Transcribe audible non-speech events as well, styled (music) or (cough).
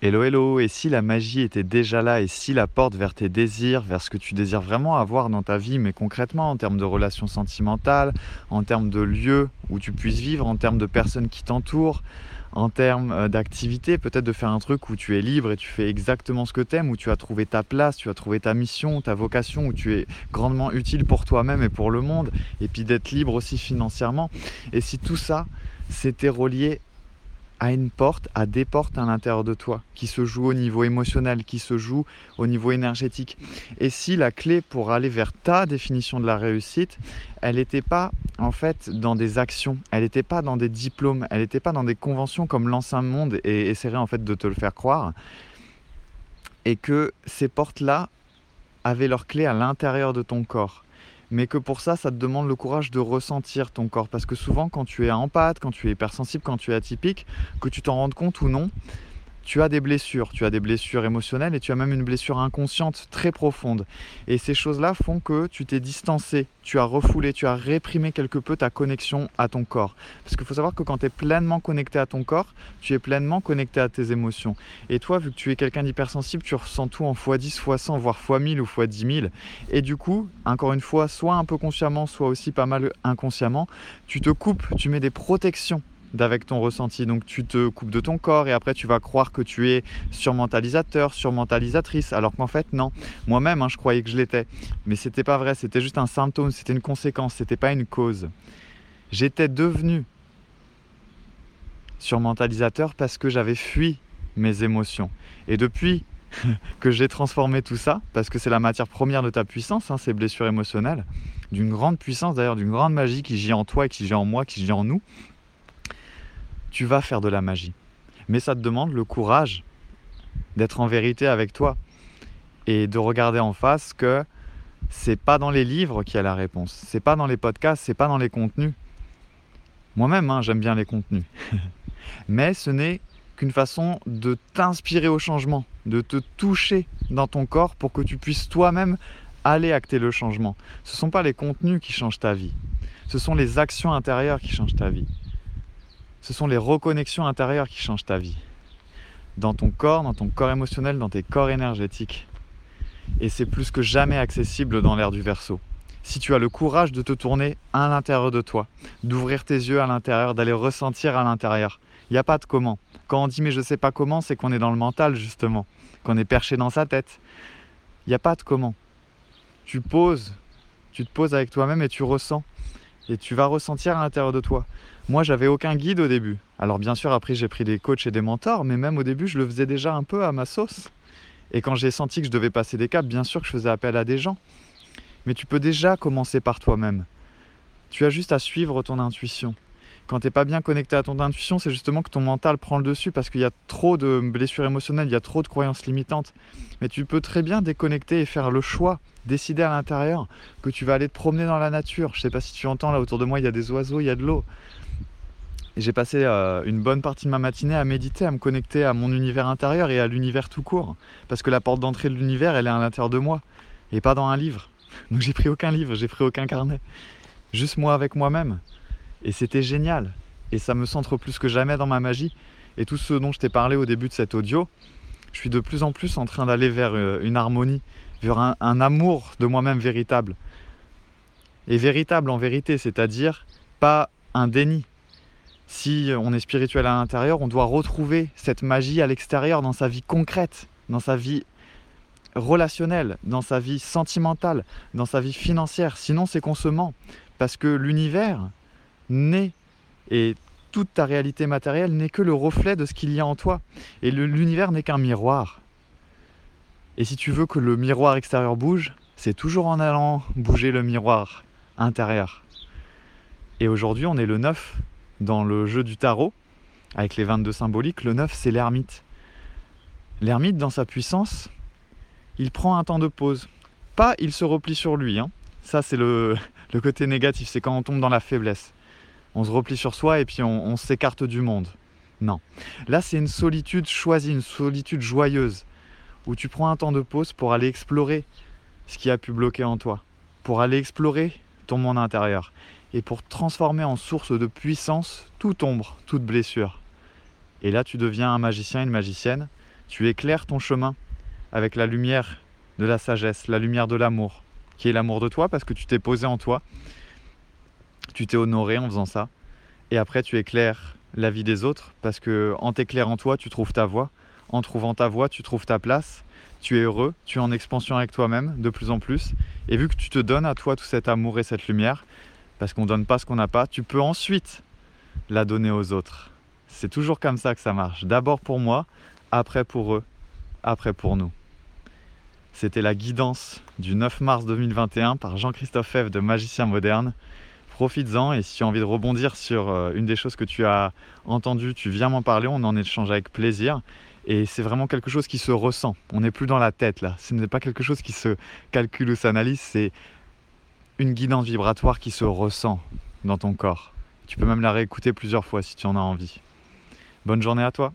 Hello hello, et si la magie était déjà là, et si la porte vers tes désirs, vers ce que tu désires vraiment avoir dans ta vie, mais concrètement en termes de relations sentimentales, en termes de lieux où tu puisses vivre, en termes de personnes qui t'entourent, en termes euh, d'activité, peut-être de faire un truc où tu es libre et tu fais exactement ce que tu aimes, où tu as trouvé ta place, tu as trouvé ta mission, ta vocation, où tu es grandement utile pour toi-même et pour le monde, et puis d'être libre aussi financièrement. Et si tout ça, s'était relié à une porte, à des portes à l'intérieur de toi, qui se jouent au niveau émotionnel, qui se jouent au niveau énergétique. Et si la clé pour aller vers ta définition de la réussite, elle n'était pas en fait dans des actions, elle n'était pas dans des diplômes, elle n'était pas dans des conventions comme l'ancien monde et essaierait en fait de te le faire croire, et que ces portes-là avaient leur clé à l'intérieur de ton corps mais que pour ça, ça te demande le courage de ressentir ton corps. Parce que souvent, quand tu es en pâte, quand tu es hypersensible, quand tu es atypique, que tu t'en rendes compte ou non, tu as des blessures, tu as des blessures émotionnelles et tu as même une blessure inconsciente très profonde. Et ces choses-là font que tu t'es distancé, tu as refoulé, tu as réprimé quelque peu ta connexion à ton corps. Parce qu'il faut savoir que quand tu es pleinement connecté à ton corps, tu es pleinement connecté à tes émotions. Et toi, vu que tu es quelqu'un d'hypersensible, tu ressens tout en x10, x100, voire x1000 ou x10 000. Et du coup, encore une fois, soit un peu consciemment, soit aussi pas mal inconsciemment, tu te coupes, tu mets des protections d'avec ton ressenti. Donc tu te coupes de ton corps et après tu vas croire que tu es surmentalisateur, surmentalisatrice, alors qu'en fait non. Moi-même, hein, je croyais que je l'étais, mais c'était pas vrai. C'était juste un symptôme, c'était une conséquence, c'était pas une cause. J'étais devenu surmentalisateur parce que j'avais fui mes émotions. Et depuis (laughs) que j'ai transformé tout ça, parce que c'est la matière première de ta puissance, hein, ces blessures émotionnelles, d'une grande puissance d'ailleurs, d'une grande magie qui gît en toi et qui gît en moi, qui gît en nous, tu vas faire de la magie. Mais ça te demande le courage d'être en vérité avec toi et de regarder en face que c'est pas dans les livres qu'il y a la réponse, c'est pas dans les podcasts, c'est pas dans les contenus. Moi-même, hein, j'aime bien les contenus. (laughs) Mais ce n'est qu'une façon de t'inspirer au changement, de te toucher dans ton corps pour que tu puisses toi-même aller acter le changement. Ce ne sont pas les contenus qui changent ta vie, ce sont les actions intérieures qui changent ta vie ce sont les reconnexions intérieures qui changent ta vie. Dans ton corps, dans ton corps émotionnel, dans tes corps énergétiques. Et c'est plus que jamais accessible dans l'ère du verso. Si tu as le courage de te tourner à l'intérieur de toi, d'ouvrir tes yeux à l'intérieur, d'aller ressentir à l'intérieur, il n'y a pas de comment. Quand on dit mais je ne sais pas comment, c'est qu'on est dans le mental justement, qu'on est perché dans sa tête. Il n'y a pas de comment. Tu poses, tu te poses avec toi-même et tu ressens. Et tu vas ressentir à l'intérieur de toi. Moi, j'avais aucun guide au début. Alors bien sûr, après, j'ai pris des coachs et des mentors, mais même au début, je le faisais déjà un peu à ma sauce. Et quand j'ai senti que je devais passer des caps, bien sûr que je faisais appel à des gens. Mais tu peux déjà commencer par toi-même. Tu as juste à suivre ton intuition. Quand tu n'es pas bien connecté à ton intuition, c'est justement que ton mental prend le dessus parce qu'il y a trop de blessures émotionnelles, il y a trop de croyances limitantes. Mais tu peux très bien déconnecter et faire le choix, décider à l'intérieur que tu vas aller te promener dans la nature. Je sais pas si tu entends là autour de moi, il y a des oiseaux, il y a de l'eau. J'ai passé euh, une bonne partie de ma matinée à méditer, à me connecter à mon univers intérieur et à l'univers tout court. Parce que la porte d'entrée de l'univers, elle est à l'intérieur de moi et pas dans un livre. (laughs) Donc j'ai pris aucun livre, j'ai pris aucun carnet. Juste moi avec moi-même. Et c'était génial. Et ça me centre plus que jamais dans ma magie. Et tout ce dont je t'ai parlé au début de cet audio, je suis de plus en plus en train d'aller vers euh, une harmonie, un, un amour de moi-même véritable. Et véritable en vérité, c'est-à-dire pas un déni, si on est spirituel à l'intérieur, on doit retrouver cette magie à l'extérieur, dans sa vie concrète, dans sa vie relationnelle, dans sa vie sentimentale, dans sa vie financière. Sinon, c'est qu'on se ment. Parce que l'univers n'est, et toute ta réalité matérielle n'est que le reflet de ce qu'il y a en toi. Et l'univers n'est qu'un miroir. Et si tu veux que le miroir extérieur bouge, c'est toujours en allant bouger le miroir intérieur. Et aujourd'hui, on est le 9 dans le jeu du tarot, avec les 22 symboliques, le 9 c'est l'ermite. L'ermite, dans sa puissance, il prend un temps de pause. Pas il se replie sur lui. Hein. Ça c'est (laughs) le, côté négatif, c'est quand on tombe dans la faiblesse. On se replie sur soi et puis on, on s'écarte du monde. Non. Là c'est une solitude choisie, une solitude joyeuse, où tu prends un temps de pause pour aller explorer ce qui a pu bloquer en toi, pour aller explorer ton monde intérieur et pour transformer en source de puissance toute ombre, toute blessure. Et là, tu deviens un magicien, une magicienne, Tu éclaires ton chemin avec la lumière de la sagesse, la lumière de l'amour, qui est l'amour de toi parce que tu t'es posé en toi, tu t'es honoré en faisant ça, et après tu éclaires la vie des autres parce que en t'éclairant toi, tu trouves ta voie, en trouvant ta voie, tu trouves ta place, tu es heureux, tu es en expansion avec toi-même de plus en plus, et vu que tu te donnes à toi tout cet amour et cette lumière, parce qu'on ne donne pas ce qu'on n'a pas, tu peux ensuite la donner aux autres. C'est toujours comme ça que ça marche. D'abord pour moi, après pour eux, après pour nous. C'était la guidance du 9 mars 2021 par Jean-Christophe Fèvre de Magicien Moderne. Profites-en et si tu as envie de rebondir sur euh, une des choses que tu as entendues, tu viens m'en parler, on en échange avec plaisir. Et c'est vraiment quelque chose qui se ressent. On n'est plus dans la tête là. Ce n'est pas quelque chose qui se calcule ou s'analyse, c'est une guidance vibratoire qui se ressent dans ton corps. Tu peux même la réécouter plusieurs fois si tu en as envie. Bonne journée à toi